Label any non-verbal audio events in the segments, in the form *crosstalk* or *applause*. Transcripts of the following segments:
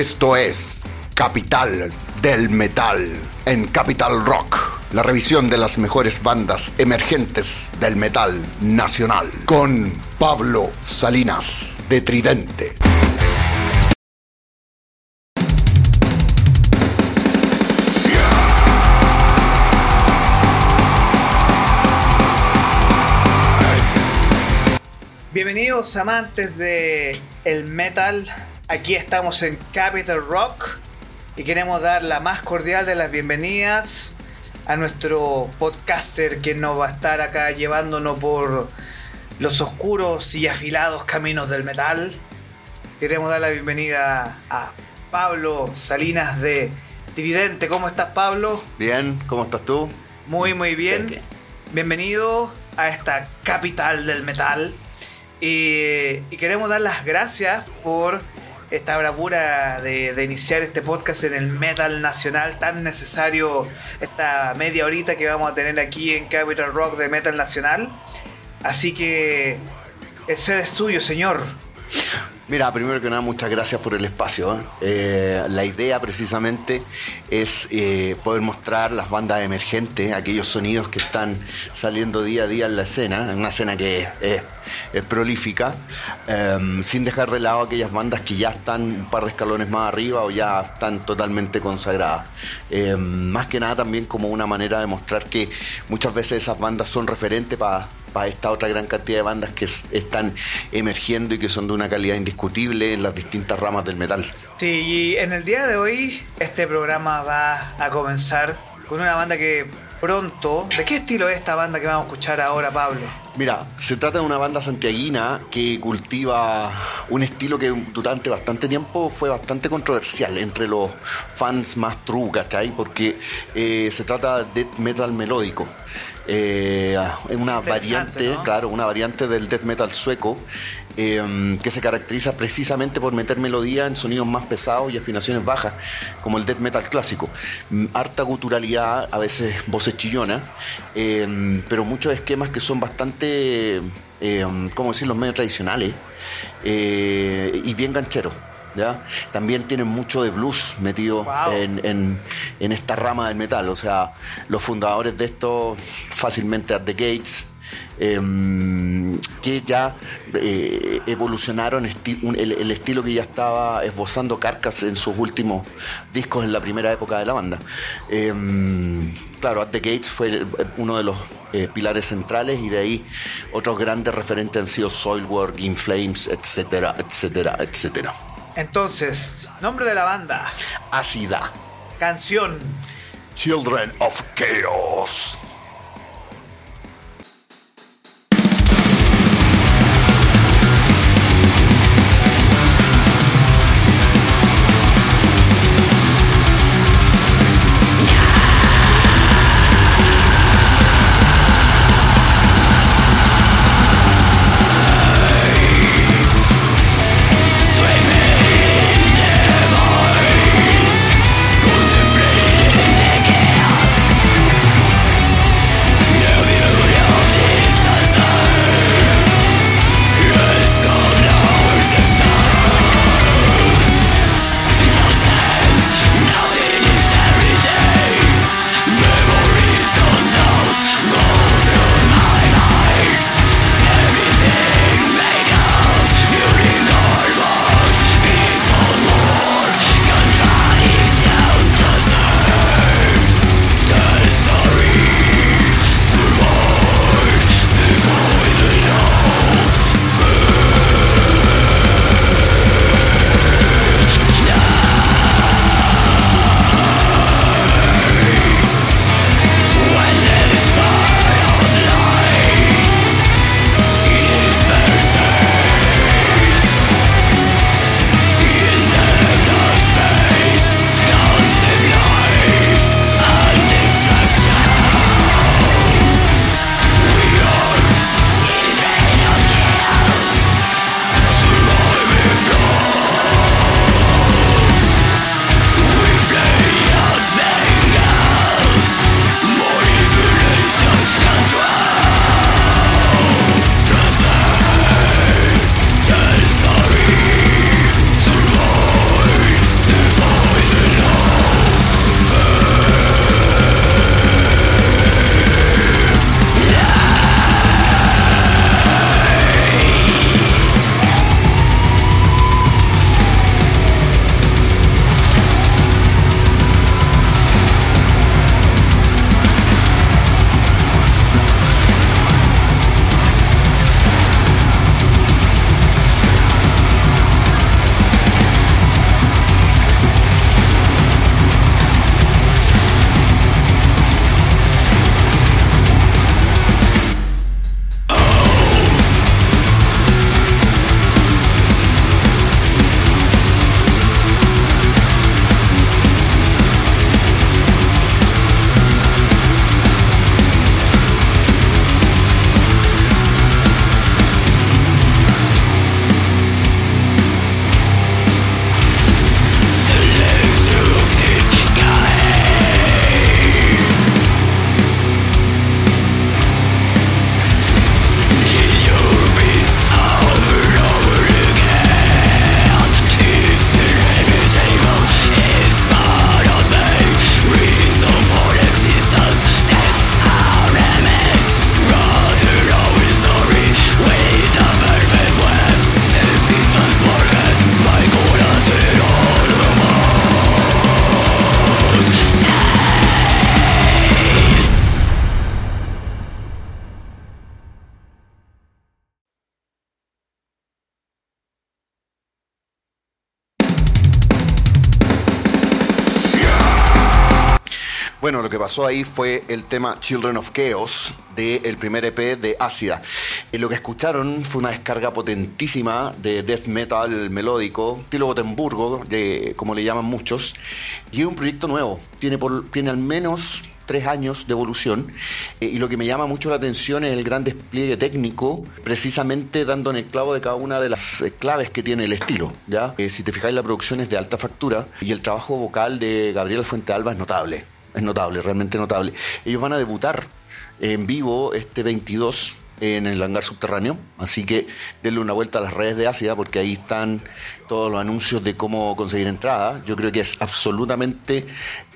Esto es Capital del Metal en Capital Rock, la revisión de las mejores bandas emergentes del metal nacional con Pablo Salinas de Tridente. Bienvenidos amantes de el metal. Aquí estamos en Capital Rock y queremos dar la más cordial de las bienvenidas a nuestro podcaster que nos va a estar acá llevándonos por los oscuros y afilados caminos del metal. Queremos dar la bienvenida a Pablo Salinas de Tridente. ¿Cómo estás, Pablo? Bien, ¿cómo estás tú? Muy, muy bien. Bienvenido a esta capital del metal. Y, y queremos dar las gracias por esta bravura de, de, iniciar este podcast en el metal nacional tan necesario, esta media horita que vamos a tener aquí en Capital Rock de Metal Nacional. Así que el sede es tuyo, señor. Mira, primero que nada, muchas gracias por el espacio. ¿eh? Eh, la idea precisamente es eh, poder mostrar las bandas emergentes, aquellos sonidos que están saliendo día a día en la escena, en una escena que es, es prolífica, em, sin dejar de lado aquellas bandas que ya están un par de escalones más arriba o ya están totalmente consagradas. Em, más que nada también como una manera de mostrar que muchas veces esas bandas son referentes para para esta otra gran cantidad de bandas que están emergiendo y que son de una calidad indiscutible en las distintas ramas del metal. Sí, y en el día de hoy este programa va a comenzar con una banda que pronto... ¿De qué estilo es esta banda que vamos a escuchar ahora, Pablo? Mira, se trata de una banda santiaguina que cultiva un estilo que durante bastante tiempo fue bastante controversial entre los fans más true, ¿cachai? Porque eh, se trata de death metal melódico. Eh, una variante, ¿no? claro, una variante del death metal sueco eh, que se caracteriza precisamente por meter melodía en sonidos más pesados y afinaciones bajas, como el death metal clásico. Harta guturalidad, a veces voces chillonas, eh, pero muchos esquemas que son bastante, eh, ¿cómo decirlo?, medio tradicionales eh, y bien gancheros. ¿Ya? También tienen mucho de blues metido wow. en, en, en, esta rama del metal. O sea, los fundadores de esto fácilmente at the Gates, eh, que ya eh, evolucionaron esti un, el, el, estilo que ya estaba esbozando Carcass en sus últimos discos en la primera época de la banda. Eh, claro, At the Gates fue uno de los eh, pilares centrales y de ahí otros grandes referentes han sido Soilwork, In Flames, etcétera, etcétera, etcétera. Entonces, nombre de la banda. Ácida. Canción. Children of Chaos. Bueno, lo que pasó ahí fue el tema Children of Chaos del primer EP de Ácida. Eh, lo que escucharon fue una descarga potentísima de death metal melódico, estilo Gotemburgo, de, como le llaman muchos, y es un proyecto nuevo. Tiene, por, tiene al menos tres años de evolución eh, y lo que me llama mucho la atención es el gran despliegue técnico, precisamente dando en el clavo de cada una de las eh, claves que tiene el estilo. ¿ya? Eh, si te fijáis, la producción es de alta factura y el trabajo vocal de Gabriel Fuente Alba es notable, es notable, realmente notable. Ellos van a debutar en vivo este 22 en el hangar subterráneo. Así que denle una vuelta a las redes de Asia porque ahí están todos los anuncios de cómo conseguir entradas. Yo creo que es absolutamente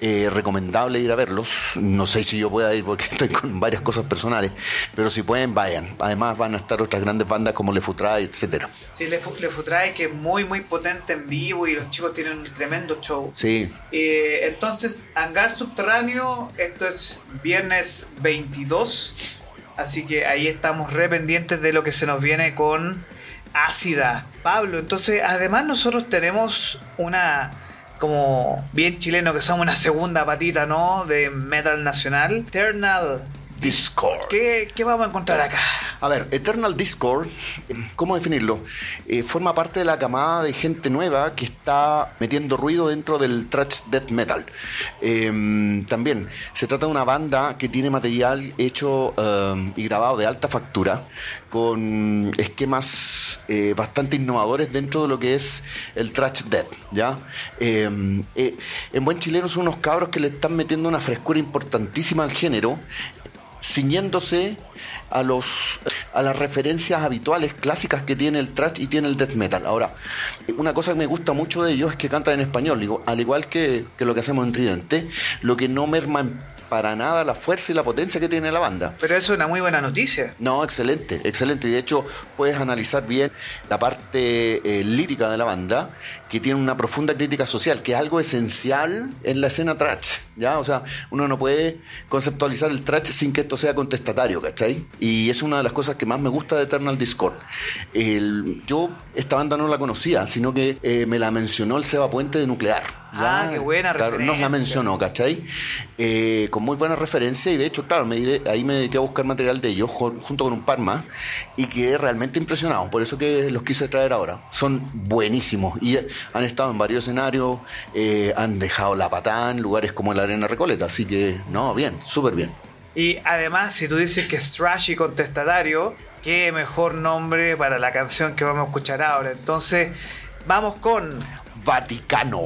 eh, recomendable ir a verlos. No sé si yo pueda ir porque *laughs* estoy con varias cosas personales, pero si pueden, vayan. Además van a estar otras grandes bandas como Le Futray, etcétera. Sí, Le, Futray que es muy, muy potente en vivo y los chicos tienen un tremendo show. Sí. Eh, entonces, hangar subterráneo, esto es viernes 22 Así que ahí estamos re pendientes de lo que se nos viene con ácida. Pablo, entonces además nosotros tenemos una, como bien chileno que somos una segunda patita, ¿no? De metal nacional. Eternal Discord. ¿Qué, vamos a encontrar acá? A ver, Eternal Discord, ¿cómo definirlo? Eh, forma parte de la camada de gente nueva que está metiendo ruido dentro del thrash death metal. Em, también se trata de una banda que tiene material hecho em, y grabado de alta factura, con esquemas eh, bastante innovadores dentro de lo que es el thrash death. ¿ya? Em, eh, en buen chileno son unos cabros que le están metiendo una frescura importantísima al género ciñéndose a los a las referencias habituales clásicas que tiene el thrash y tiene el death metal. Ahora, una cosa que me gusta mucho de ellos es que cantan en español, digo, al igual que, que, lo que hacemos en Tridente, lo que no merma para nada la fuerza y la potencia que tiene la banda. Pero eso es una muy buena noticia. No, excelente, excelente. Y de hecho puedes analizar bien la parte eh, lírica de la banda, que tiene una profunda crítica social, que es algo esencial en la escena trash. ¿ya? O sea, uno no puede conceptualizar el trash sin que esto sea contestatario, ¿cachai? Y es una de las cosas que más me gusta de Eternal Discord. yo esta banda no la conocía, sino que eh, me la mencionó el Seba Puente de Nuclear. Ah, qué buena claro, Nos la mencionó, ¿cachai? Eh, con muy buena referencia y de hecho, claro, me, ahí me dediqué a buscar material de ellos junto con un par más y quedé realmente impresionado. Por eso que los quise traer ahora. Son buenísimos y han estado en varios escenarios, eh, han dejado la patada en lugares como la Arena Recoleta. Así que, no, bien, súper bien. Y además, si tú dices que es trash y contestatario, qué mejor nombre para la canción que vamos a escuchar ahora. Entonces, vamos con Vaticano.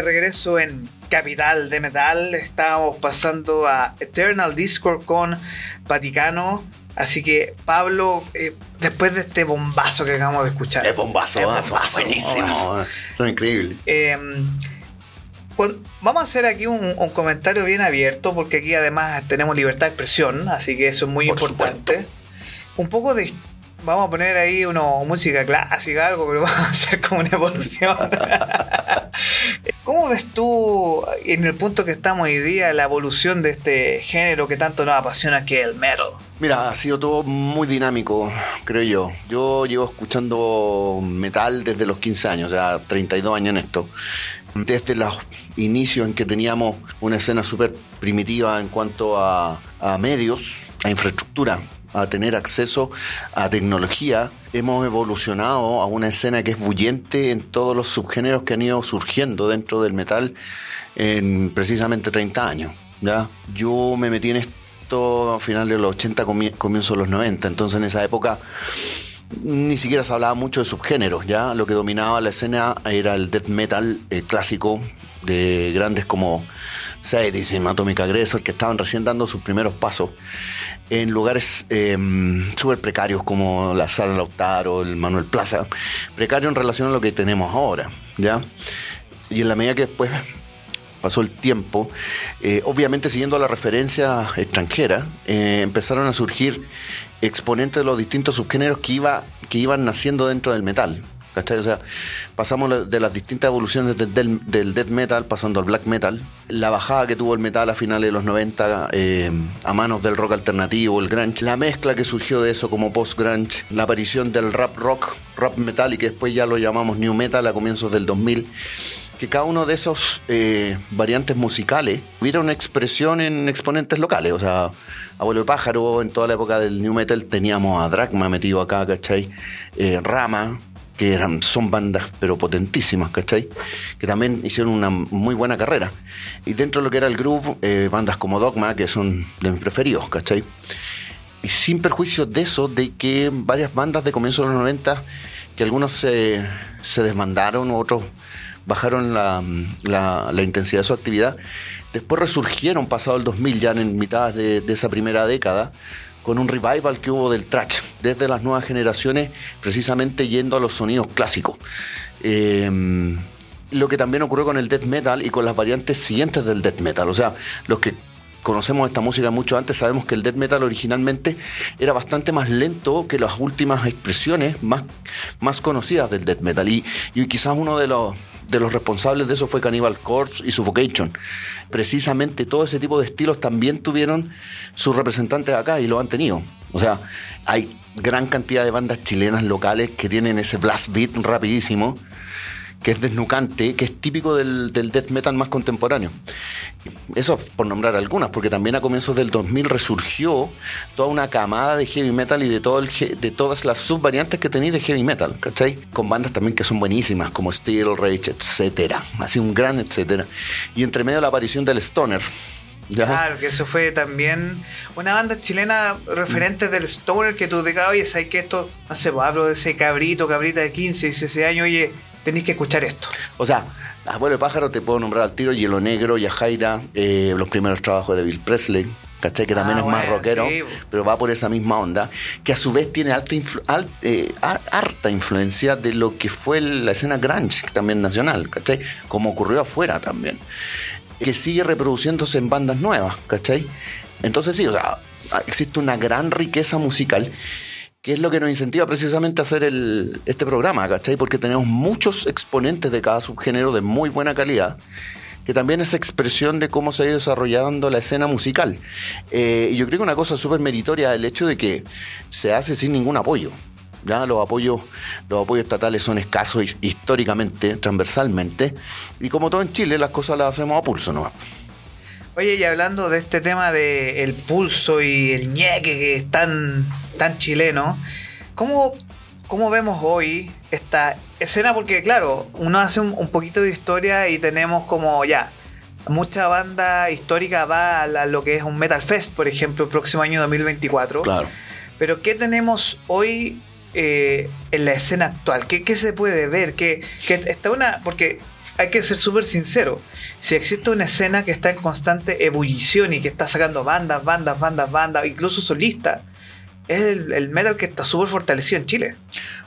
De regreso en Capital de Metal. Estábamos pasando a Eternal Discord con Vaticano. Así que, Pablo, eh, después de este bombazo que acabamos de escuchar. Es bombazo, bombazo buenísimo. Es increíble. Em, vamos a hacer aquí un, comentario bien abierto, porque aquí además tenemos libertad de expresión, así que eso es muy importante. Un poco de vamos a poner ahí una música clásica, algo, pero *laughs* vamos a hacer como una evolución. *laughs* ¿Cómo ves tú, en el punto que estamos hoy día, la evolución de este género que tanto nos apasiona que es el metal? Mira, ha sido todo muy dinámico, creo yo. Yo llevo escuchando metal desde los 15 años, ya 32 años en esto. Desde los inicios en que teníamos una escena súper primitiva en cuanto a medios, a infraestructura a tener acceso a tecnología, hemos evolucionado a una escena que es bullente en todos los subgéneros que han ido surgiendo dentro del metal en precisamente 30 años. ¿ya? Yo me metí en esto a finales de los 80, comienzo de los 90, entonces en esa época ni siquiera se hablaba mucho de subgéneros, ya lo que dominaba la escena era el death metal eh, clásico de grandes como Sadis y Atomic Aggressor que estaban recién dando sus primeros pasos en lugares eh, súper precarios como la Sala Lautaro, el Manuel Plaza, precario en relación a lo que tenemos ahora, ¿ya? Y en la medida que después pasó el tiempo, eh, obviamente siguiendo la referencia extranjera, eh, empezaron a surgir exponentes de los distintos subgéneros que, iba, que iban naciendo dentro del metal. ¿Cachai? O sea, pasamos de las distintas evoluciones del, del, death metal pasando al black metal, la bajada que tuvo el metal a finales de los 90 eh, a manos del rock alternativo, el grunge, la mezcla que surgió de eso como post-grunge, la aparición del rap rock, rap metal y que después ya lo llamamos new metal a comienzos del 2000 que cada uno de esos eh, variantes musicales hubiera una expresión en exponentes locales. O sea, Abuelo de Pájaro, en toda la época del New Metal teníamos a Dragma metido acá, ¿cachai? Eh, Rama, que eran, son bandas pero potentísimas, ¿cachai? Que también hicieron una muy buena carrera. Y dentro de lo que era el groove, eh, bandas como Dogma, que son de mis preferidos, ¿cachai? Y sin perjuicio de eso, de que varias bandas de comienzo de los 90, que algunos se, desmandaron, otros bajaron la, intensidad de su actividad, después resurgieron pasado el 2000, ya en mitad de esa primera década, con un revival que hubo del trash, desde las nuevas generaciones, precisamente yendo a los sonidos clásicos. Em, lo que también ocurrió con el death metal y con las variantes siguientes del death metal. O sea, los que conocemos esta música mucho antes, sabemos que el death metal originalmente era bastante más lento que las últimas expresiones más, más conocidas del death metal. Y, y quizás uno de los, de los responsables de eso fue Cannibal Corpse y Suffocation. Precisamente todo ese tipo de estilos también tuvieron sus representantes acá y lo han tenido. O sea, hay gran cantidad de bandas chilenas locales que tienen ese blast beat rapidísimo que es desnucante, que es típico del, death metal más contemporáneo. Eso por nombrar algunas, porque también a comienzos del 2000 resurgió toda una camada de heavy metal y de, todo el, de todas las subvariantes que tenéis de heavy metal, ¿cachai? Con bandas también que son buenísimas, como Steel Rage, etcétera. Así un gran etcétera. Y entre medio la aparición del Stoner. Claro, que eso fue también una banda chilena referente del Stoner que tú decías, oye, ¿sabes que esto? No sé, pues, hablo de ese cabrito, cabrita de 15, 16 años, oye, tenéis que escuchar esto. O sea, Abuelo de Pájaro te puedo nombrar al tiro, Hielo Negro, Yajaira, eh, los primeros trabajos de Bill Presley. ¿Cachai? Que también ah, es más rockero, pero va por esa misma onda, que a su vez tiene alta, eh, harta influencia de lo que fue la escena grunge, también nacional, ¿cachai? Como ocurrió afuera también, que sigue reproduciéndose en bandas nuevas, ¿cachai? Entonces sí, o sea, existe una gran riqueza musical que es lo que nos incentiva precisamente a hacer el, este programa, ¿cachai? Porque tenemos muchos exponentes de cada subgénero de muy buena calidad, que también es expresión de cómo se ha ido desarrollando la escena musical. Eh, y yo creo que una cosa súper meritoria el hecho de que se hace sin ningún apoyo. ¿ya? Los, apoyos, los apoyos estatales son escasos históricamente, transversalmente, y como todo en Chile, las cosas las hacemos a pulso ¿no? Oye, y hablando de este tema de el pulso y el ñeque que es tan, tan chileno, ¿cómo, ¿cómo vemos hoy esta escena? Porque claro, uno hace un, poquito de historia y tenemos como ya, mucha banda histórica va a, lo que es un Metal Fest, por ejemplo, el próximo año 2024. Claro. Pero ¿qué tenemos hoy eh, en la escena actual? ¿Qué, se puede ver? ¿Qué, está una...? Porque hay que ser súper sincero. Si existe una escena que está en constante ebullición y que está sacando bandas, bandas, bandas, bandas, incluso solistas, es el, metal que está súper fortalecido en Chile.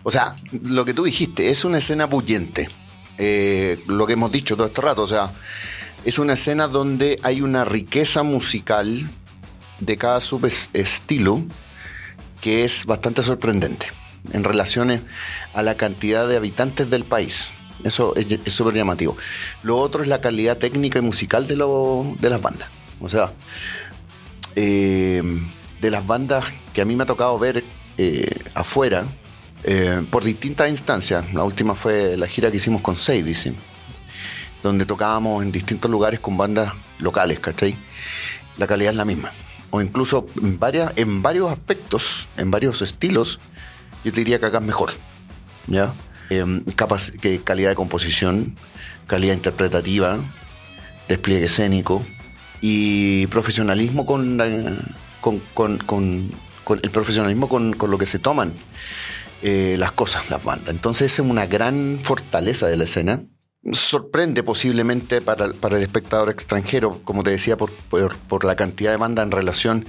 O sea, lo que tú dijiste, es una escena bullente. Eh, lo que hemos dicho todo este rato, o sea, es una escena donde hay una riqueza musical de cada subestilo que es bastante sorprendente en relación a la cantidad de habitantes del país. Eso es súper llamativo. Lo otro es la calidad técnica y musical de, lo, de las bandas. O sea, eh, de las bandas que a mí me ha tocado ver eh, afuera, eh, por distintas instancias. La última fue la gira que hicimos con Sadie, donde tocábamos en distintos lugares con bandas locales, ¿cachai? La calidad es la misma. O incluso en, varias, en varios aspectos, en varios estilos, yo te diría que acá es mejor. ¿Ya? Em, que calidad de composición, calidad interpretativa, despliegue escénico y profesionalismo con, con, el profesionalismo con, lo que se toman eh, las cosas, las bandas. Entonces es una gran fortaleza de la escena sorprende posiblemente para, el espectador extranjero, como te decía, por, por, la cantidad de banda en relación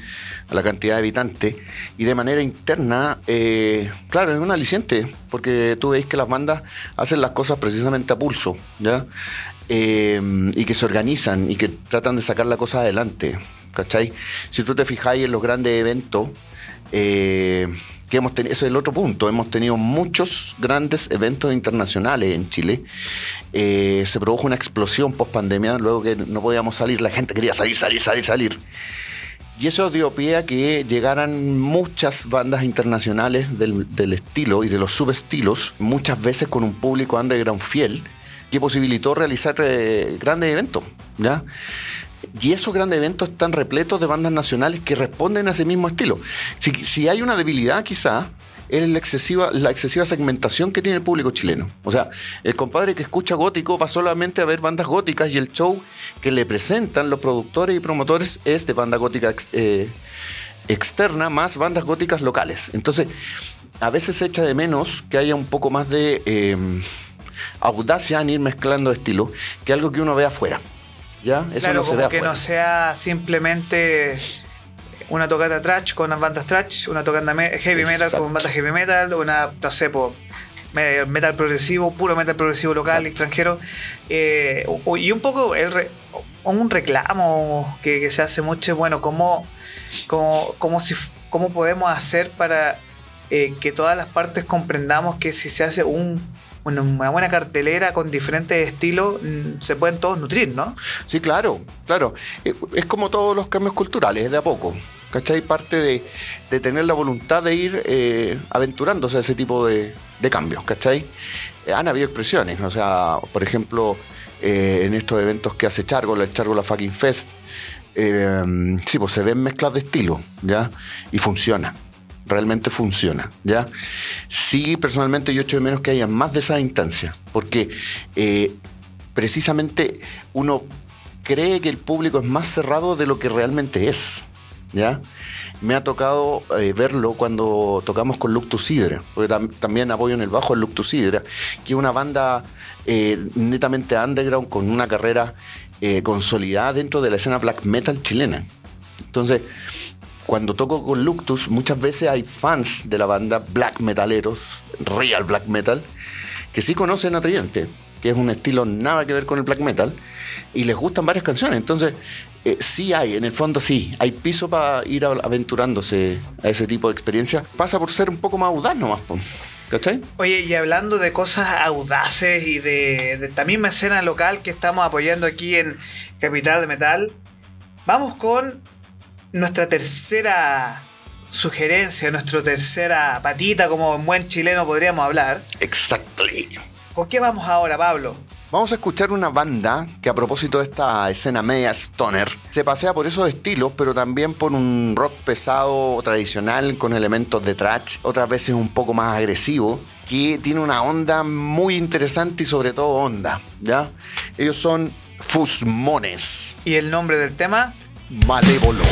a la cantidad de habitantes. Y de manera interna, eh, claro, es un aliciente, porque tú veis que las bandas hacen las cosas precisamente a pulso, ¿ya? Eh, y que se organizan y que tratan de sacar la cosa adelante, ¿cachai? Si tú te fijáis en los grandes eventos, eh, que ese es el otro punto, hemos tenido muchos grandes eventos internacionales en Chile. Eh, se produjo una explosión post pandemia, luego que no podíamos salir, la gente quería salir, salir, salir, salir. Y eso dio pie a que llegaran muchas bandas internacionales del, del estilo y de los subestilos, muchas veces con un público underground fiel, que posibilitó realizar eh, grandes eventos. ¿ya? Y esos grandes eventos están repletos de bandas nacionales que responden a ese mismo estilo. Si, hay una debilidad, quizá, es la excesiva, la excesiva segmentación que tiene el público chileno. O sea, el compadre que escucha gótico va solamente a ver bandas góticas y el show que le presentan los productores y promotores es de banda gótica eh, externa más bandas góticas locales. Entonces, a veces se echa de menos que haya un poco más de eh, audacia en ir mezclando estilos que algo que uno ve afuera. ¿Ya? Eso no se que no sea simplemente una tocata trash con unas bandas trash, una tocata heavy metal con bandas heavy metal, una, no sé, metal progresivo, puro metal progresivo local, extranjero. Eh, y un poco el un reclamo que, se hace mucho bueno, ¿cómo, cómo, si, cómo podemos hacer para eh, que todas las partes comprendamos que si se hace un una buena cartelera con diferentes estilos, mm, se pueden todos nutrir, ¿no? Sí, claro, claro. Eh, es como todos los cambios culturales, de a poco. ¿Cachai? Parte de, tener la voluntad de ir eh, aventurándose a ese tipo de, cambios, ¿cachai? Eh, han habido expresiones, o sea, por ejemplo, en estos eventos que hace Chargo, el Chargo la Fucking Fest, sí, pues se ven mezclas de estilo, ¿ya? Y funciona realmente funciona, ¿ya? Sí, personalmente yo echo de menos que haya más de esa instancia, porque eh, precisamente uno cree que el público es más cerrado de lo que realmente es, ¿ya? Me ha tocado eh, verlo cuando tocamos con Luctus Hydra, porque también apoyo en el bajo a Luctus Hydra, que es una banda eh, netamente underground con una carrera consolidada dentro de la escena black metal chilena. Entonces, cuando toco con Luctus, muchas veces hay fans de la banda black metaleros, real black metal, que sí conocen a Tridente, que es un estilo nada que ver con el black metal, y les gustan varias canciones. Entonces, eh, sí hay, en el fondo sí, hay piso para ir aventurándose a ese tipo de experiencia. Pasa por ser un poco más audaz nomás, ¿cachai? Oye, y hablando de cosas audaces y de esta misma escena local que estamos apoyando aquí en Capital de Metal, vamos con nuestra tercera sugerencia, nuestra tercera patita, como en buen chileno podríamos hablar. Exactly. ¿Con qué vamos ahora, Pablo? Vamos a escuchar una banda que a propósito de esta escena media stoner, se pasea por esos estilos, pero también por un rock pesado tradicional con elementos de trash, otras veces un poco más agresivo, que tiene una onda muy interesante y sobre todo onda, ¿ya? Ellos son Fusmones. ¿Y el nombre del tema? Malévolo.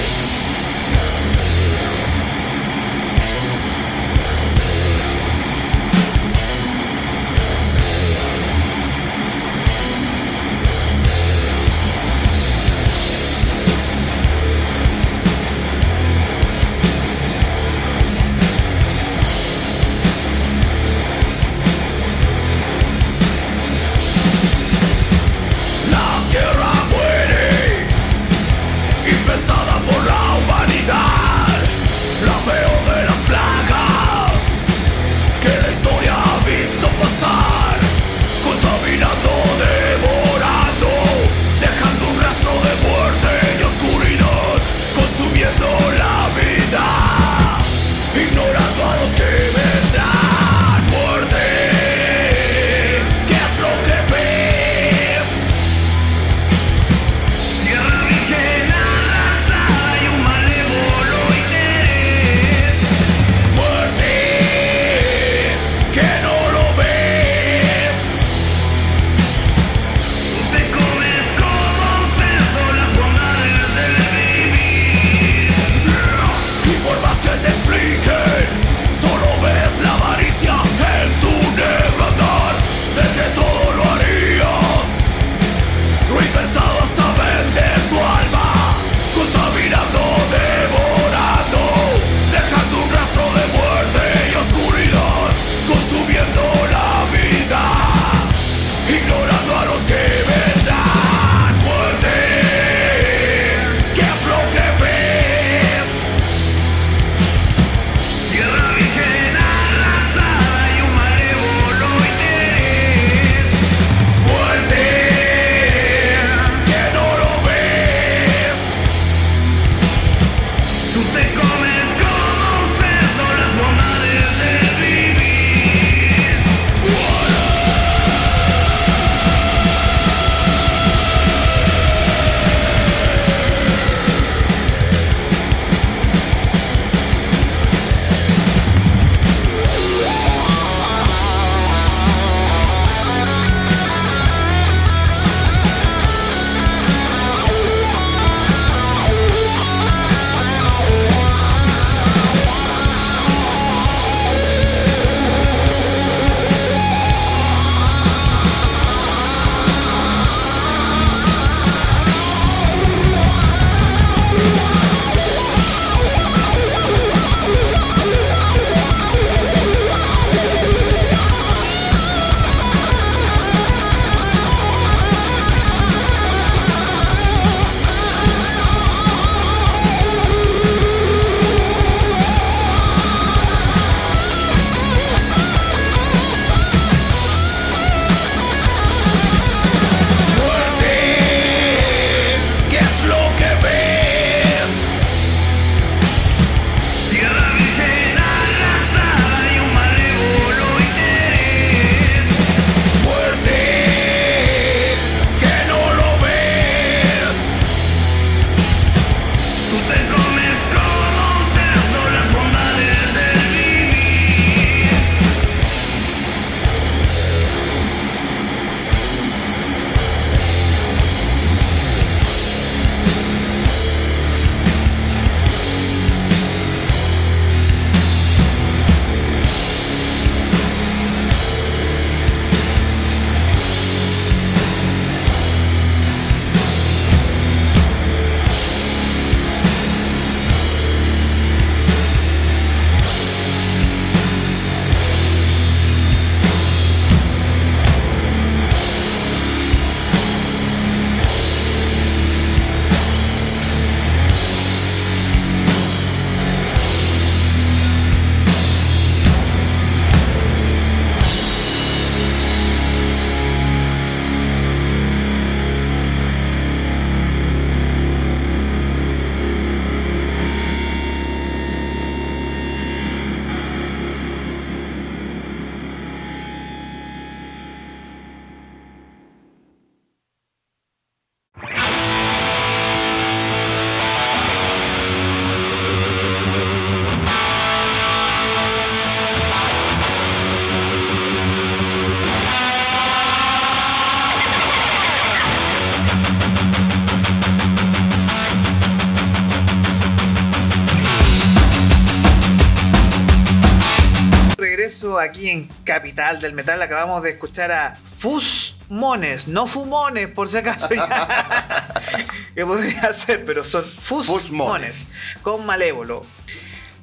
Aquí en Capital del Metal. Acabamos de escuchar a Fusmones, no Fumones, por si acaso. *laughs* que podría ser, pero son Fusmones, con Malévolo.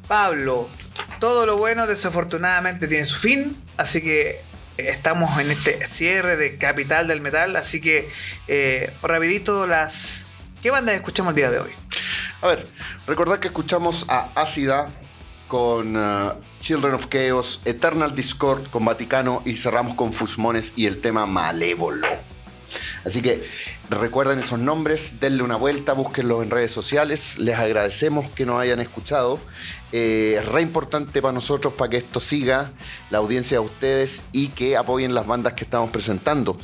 Pablo, todo lo bueno desafortunadamente tiene su fin, así que eh, estamos en este cierre de Capital del Metal, así que eh, rapidito las... ¿Qué bandas escuchamos el día de hoy? A ver, recordad que escuchamos a Ácida con uh, Children of Chaos, Eternal Discord con Vaticano y cerramos con Fusmones y el tema Malévolo. Así que recuerden esos nombres, denle una vuelta, búsquenlos en redes sociales. Les agradecemos que nos hayan escuchado. Eh, es re importante para nosotros para que esto siga, la audiencia de ustedes y que apoyen las bandas que estamos presentando.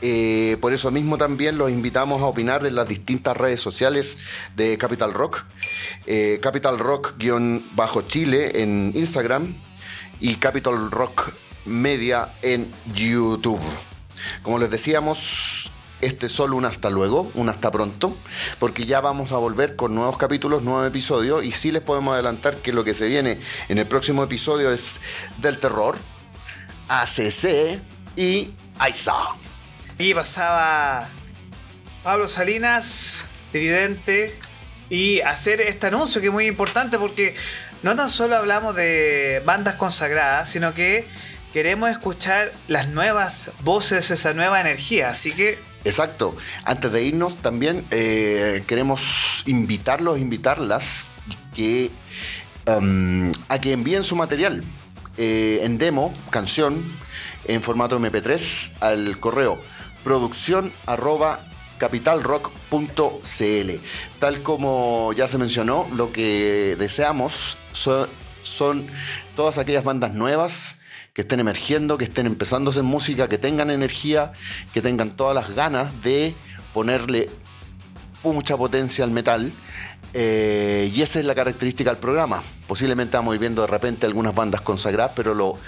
Eh, por eso mismo también los invitamos a opinar en las distintas redes sociales de Capital Rock. Eh, Capital Rock-Chile en Instagram y Capital Rock Media en YouTube. Como les decíamos, este es solo un hasta luego, un hasta pronto, porque ya vamos a volver con nuevos capítulos, nuevos episodios, y sí les podemos adelantar que lo que se viene en el próximo episodio es del terror, ACC y AISA. Y pasaba Pablo Salinas, Tridente, y hacer este anuncio que es muy importante porque no tan solo hablamos de bandas consagradas, sino que queremos escuchar las nuevas voces, esa nueva energía. Así que Exacto. Antes de irnos, también eh, queremos invitarlos, invitarlas que, um, a que envíen su material eh, en demo, canción, en formato MP3 al correo producción capitalrock.cl. Tal como ya se mencionó, lo que deseamos son todas aquellas bandas nuevas que estén emergiendo, que estén empezando a hacer música, que tengan energía, que tengan todas las ganas de ponerle mucha potencia al metal. Eh, y esa es la característica del programa. Posiblemente vamos viendo de repente algunas bandas consagradas, pero lo,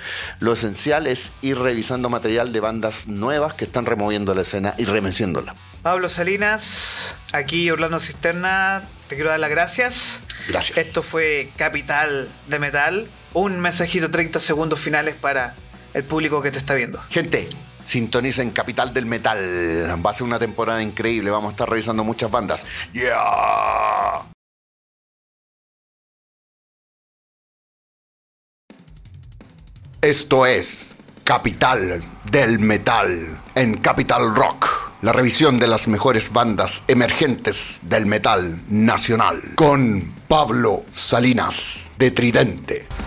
lo, esencial es ir revisando material de bandas nuevas que están removiendo la escena y remenciéndola. Pablo Salinas, aquí Orlando Cisterna, te quiero dar las gracias. Gracias. Esto fue Capital de Metal. Un mensajito 30 segundos finales para el público que te está viendo. Gente, sintonicen Capital del Metal. Va a ser una temporada increíble. Vamos a estar revisando muchas bandas. ¡Yeah! Esto es Capital del Metal en Capital Rock la revisión de las mejores bandas emergentes del metal nacional con Pablo Salinas de Tridente.